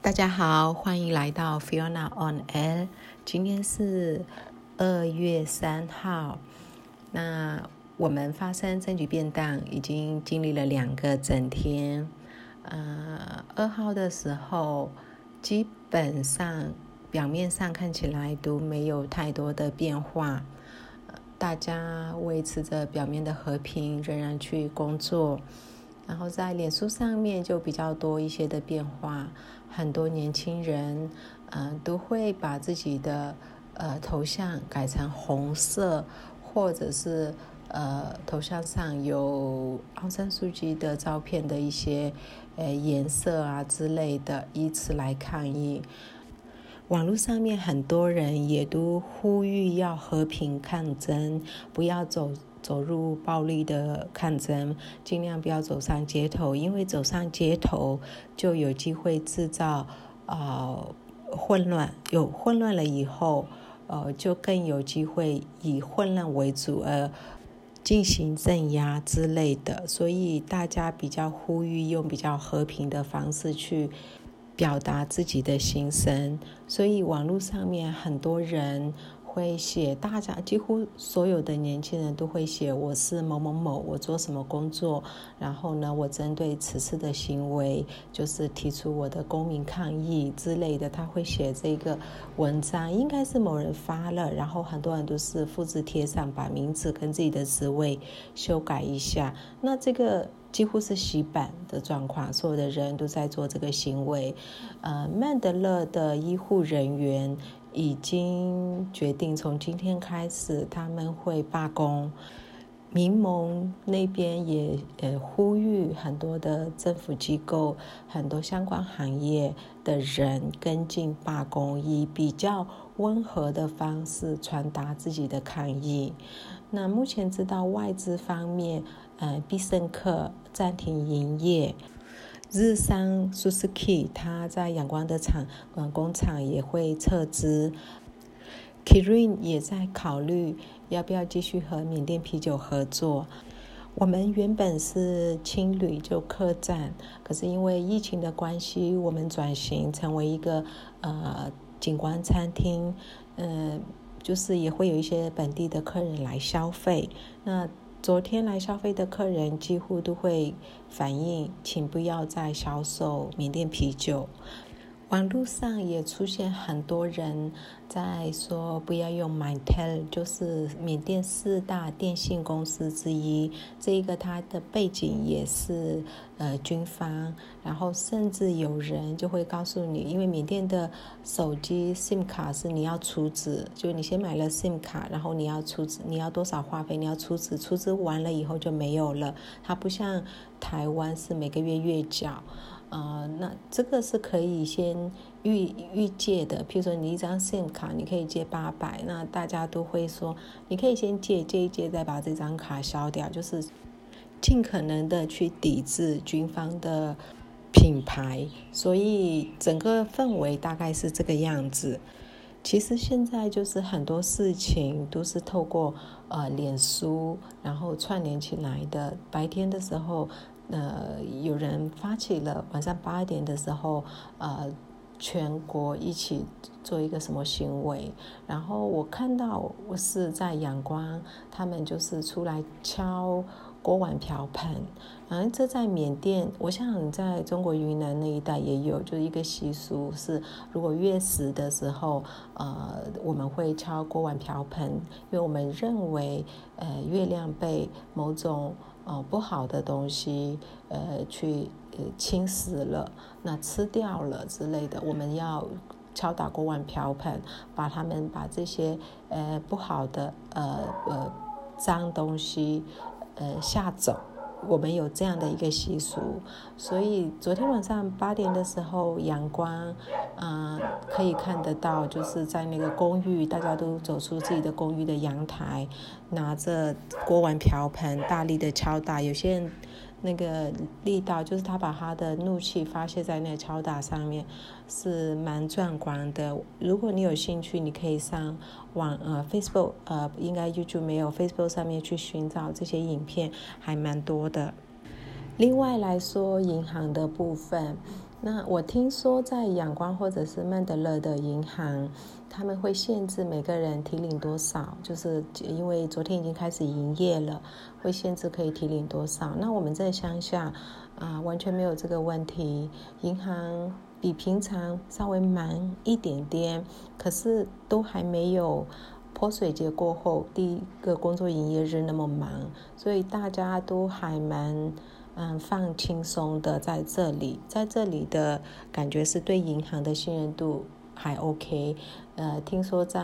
大家好，欢迎来到 Fiona on Air。今天是二月三号。那我们发生证据变档已经经历了两个整天。呃，二号的时候，基本上表面上看起来都没有太多的变化，大家维持着表面的和平，仍然去工作。然后在脸书上面就比较多一些的变化，很多年轻人，嗯，都会把自己的呃头像改成红色，或者是呃头像上有昂山素季的照片的一些呃颜色啊之类的，以此来抗议。网络上面很多人也都呼吁要和平抗争，不要走。走入暴力的抗争，尽量不要走上街头，因为走上街头就有机会制造啊混乱。有混乱了以后，呃，就更有机会以混乱为主而进行镇压之类的。所以大家比较呼吁用比较和平的方式去表达自己的心声。所以网络上面很多人。会写，大家几乎所有的年轻人都会写，我是某某某，我做什么工作，然后呢，我针对此次的行为，就是提出我的公民抗议之类的，他会写这个文章，应该是某人发了，然后很多人都是复制贴上，把名字跟自己的职位修改一下，那这个几乎是洗版的状况，所有的人都在做这个行为，呃，曼德勒的医护人员。已经决定从今天开始，他们会罢工。民盟那边也呃呼吁很多的政府机构、很多相关行业的人跟进罢工，以比较温和的方式传达自己的抗议。那目前知道外资方面，呃，必胜客暂停营业。日商 Suzuki，它在阳光的厂嗯工厂也会撤资。Kirin 也在考虑要不要继续和缅甸啤酒合作。我们原本是青旅就客栈，可是因为疫情的关系，我们转型成为一个呃景观餐厅。嗯，就是也会有一些本地的客人来消费。那昨天来消费的客人几乎都会反映，请不要再销售缅甸啤酒。网络上也出现很多人在说不要用 MyTel，就是缅甸四大电信公司之一。这个它的背景也是呃军方，然后甚至有人就会告诉你，因为缅甸的手机 SIM 卡是你要储值，就你先买了 SIM 卡，然后你要储值，你要多少话费，你要储值，储值完了以后就没有了。它不像台湾是每个月月缴。呃，那这个是可以先预预借的。譬如说，你一张 SIM 卡，你可以借八百，那大家都会说，你可以先借借一借，再把这张卡消掉，就是尽可能的去抵制军方的品牌。所以整个氛围大概是这个样子。其实现在就是很多事情都是透过呃脸书，然后串联起来的。白天的时候。呃，有人发起了晚上八点的时候，呃，全国一起做一个什么行为？然后我看到我是在阳光，他们就是出来敲锅碗瓢盆。嗯，这在缅甸，我想在中国云南那一带也有，就是一个习俗是，如果月食的时候，呃，我们会敲锅碗瓢盆，因为我们认为，呃，月亮被某种。哦，不好的东西，呃，去呃侵蚀了，那吃掉了之类的，我们要敲打锅碗瓢盆，把他们把这些呃不好的呃呃脏东西呃吓走。我们有这样的一个习俗，所以昨天晚上八点的时候，阳光，嗯，可以看得到，就是在那个公寓，大家都走出自己的公寓的阳台，拿着锅碗瓢盆，大力的敲打。有些人。那个力道，就是他把他的怒气发泄在那个敲打上面，是蛮壮观的。如果你有兴趣，你可以上网呃 Facebook 呃，应该 YouTube 没有 Facebook 上面去寻找这些影片，还蛮多的。另外来说，银行的部分，那我听说在阳光或者是曼德勒的银行，他们会限制每个人提领多少，就是因为昨天已经开始营业了，会限制可以提领多少。那我们在乡下啊，完全没有这个问题，银行比平常稍微忙一点点，可是都还没有泼水节过后第一个工作营业日那么忙，所以大家都还蛮。嗯，放轻松的在这里，在这里的感觉是对银行的信任度还 OK。呃，听说在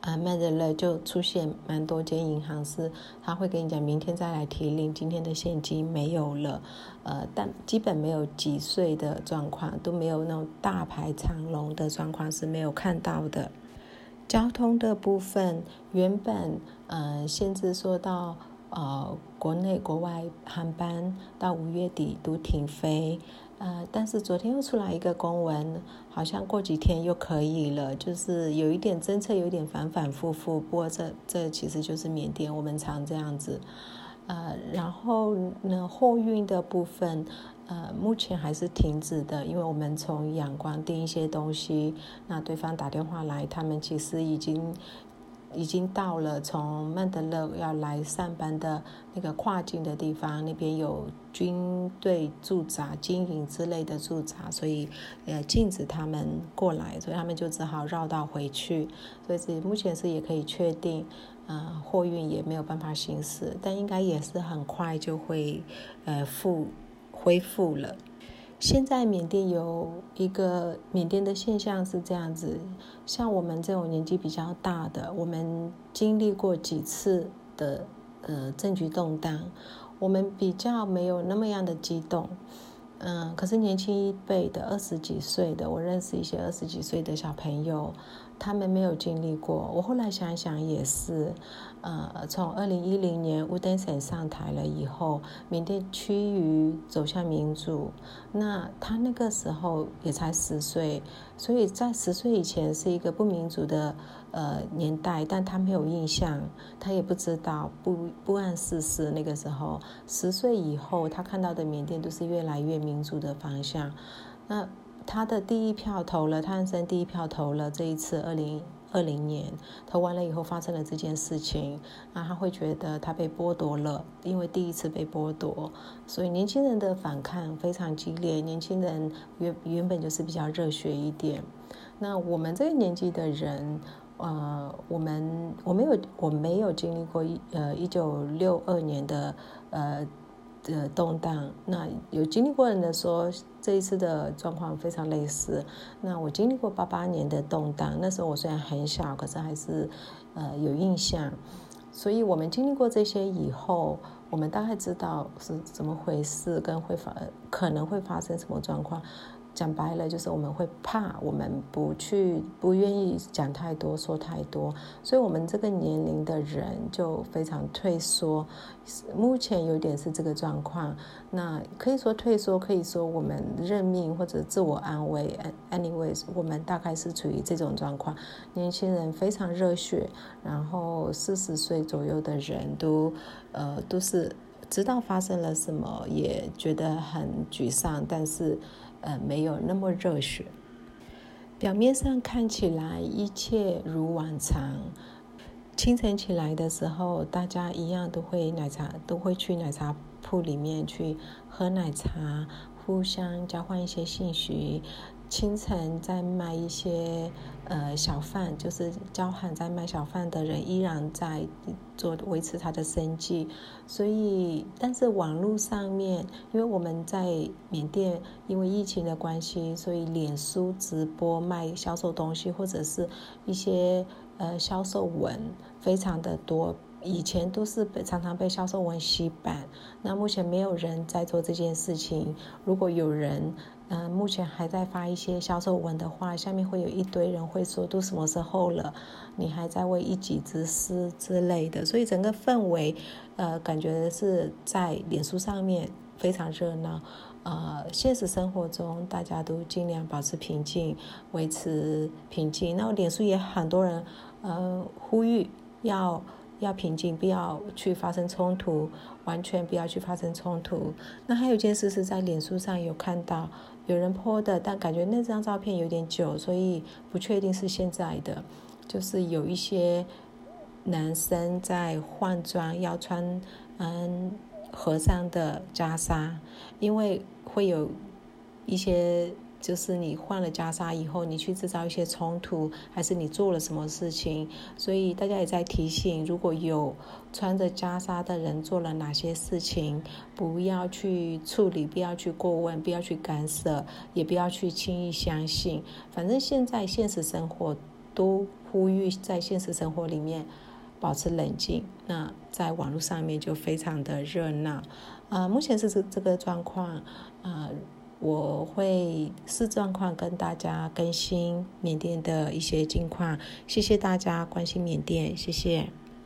啊曼德勒就出现蛮多间银行是，他会跟你讲明天再来提领，今天的现金没有了。呃，但基本没有挤碎的状况，都没有那种大排长龙的状况是没有看到的。交通的部分原本呃限制说到。呃，国内国外航班到五月底都停飞，呃，但是昨天又出来一个公文，好像过几天又可以了，就是有一点政策有点反反复复。不过这这其实就是缅甸，我们常这样子。呃，然后呢，货运的部分，呃，目前还是停止的，因为我们从阳光订一些东西，那对方打电话来，他们其实已经。已经到了从曼德勒要来上班的那个跨境的地方，那边有军队驻扎、经营之类的驻扎，所以呃禁止他们过来，所以他们就只好绕道回去。所以目前是也可以确定，呃，货运也没有办法行驶，但应该也是很快就会呃复恢复了。现在缅甸有一个缅甸的现象是这样子，像我们这种年纪比较大的，我们经历过几次的呃政局动荡，我们比较没有那么样的激动，嗯，可是年轻一辈的二十几岁的，我认识一些二十几岁的小朋友。他们没有经历过，我后来想想也是，呃，从二零一零年乌登省上台了以后，缅甸趋于走向民主，那他那个时候也才十岁，所以在十岁以前是一个不民主的呃年代，但他没有印象，他也不知道不不谙世事。那个时候十岁以后，他看到的缅甸都是越来越民主的方向，那。他的第一票投了，他人生第一票投了。这一次二零二零年投完了以后，发生了这件事情，那他会觉得他被剥夺了，因为第一次被剥夺，所以年轻人的反抗非常激烈。年轻人原原本就是比较热血一点。那我们这个年纪的人，呃，我们我没有我没有经历过一呃一九六二年的呃。的动荡，那有经历过人的说，这一次的状况非常类似。那我经历过八八年的动荡，那时候我虽然很小，可是还是呃有印象。所以我们经历过这些以后，我们大概知道是怎么回事，跟会发可能会发生什么状况。讲白了，就是我们会怕，我们不去，不愿意讲太多，说太多，所以我们这个年龄的人就非常退缩。目前有点是这个状况，那可以说退缩，可以说我们认命或者自我安慰。Anyways，我们大概是处于这种状况。年轻人非常热血，然后四十岁左右的人都，呃，都是知道发生了什么，也觉得很沮丧，但是。呃，没有那么热血。表面上看起来一切如往常。清晨起来的时候，大家一样都会奶茶，都会去奶茶铺里面去喝奶茶，互相交换一些信息。清晨再卖一些呃小贩，就是交喊在卖小贩的人依然在做维持他的生计，所以但是网络上面，因为我们在缅甸因为疫情的关系，所以脸书直播卖销售东西或者是一些呃销售文非常的多，以前都是被常常被销售文洗版，那目前没有人在做这件事情，如果有人。嗯，目前还在发一些销售文的话，下面会有一堆人会说都什么时候了，你还在为一己之私之类的，所以整个氛围，呃，感觉是在脸书上面非常热闹，呃，现实生活中大家都尽量保持平静，维持平静。那脸书也很多人，呃，呼吁要要平静，不要去发生冲突，完全不要去发生冲突。那还有一件事是在脸书上有看到有人 po 的，但感觉那张照片有点久，所以不确定是现在的。就是有一些男生在换装，要穿嗯和尚的袈裟，因为会有一些。就是你换了袈裟以后，你去制造一些冲突，还是你做了什么事情？所以大家也在提醒，如果有穿着袈裟的人做了哪些事情，不要去处理，不要去过问，不要去干涉，也不要去轻易相信。反正现在现实生活都呼吁在现实生活里面保持冷静。那在网络上面就非常的热闹。啊，目前是这这个状况，啊。我会视状况跟大家更新缅甸的一些近况，谢谢大家关心缅甸，谢谢。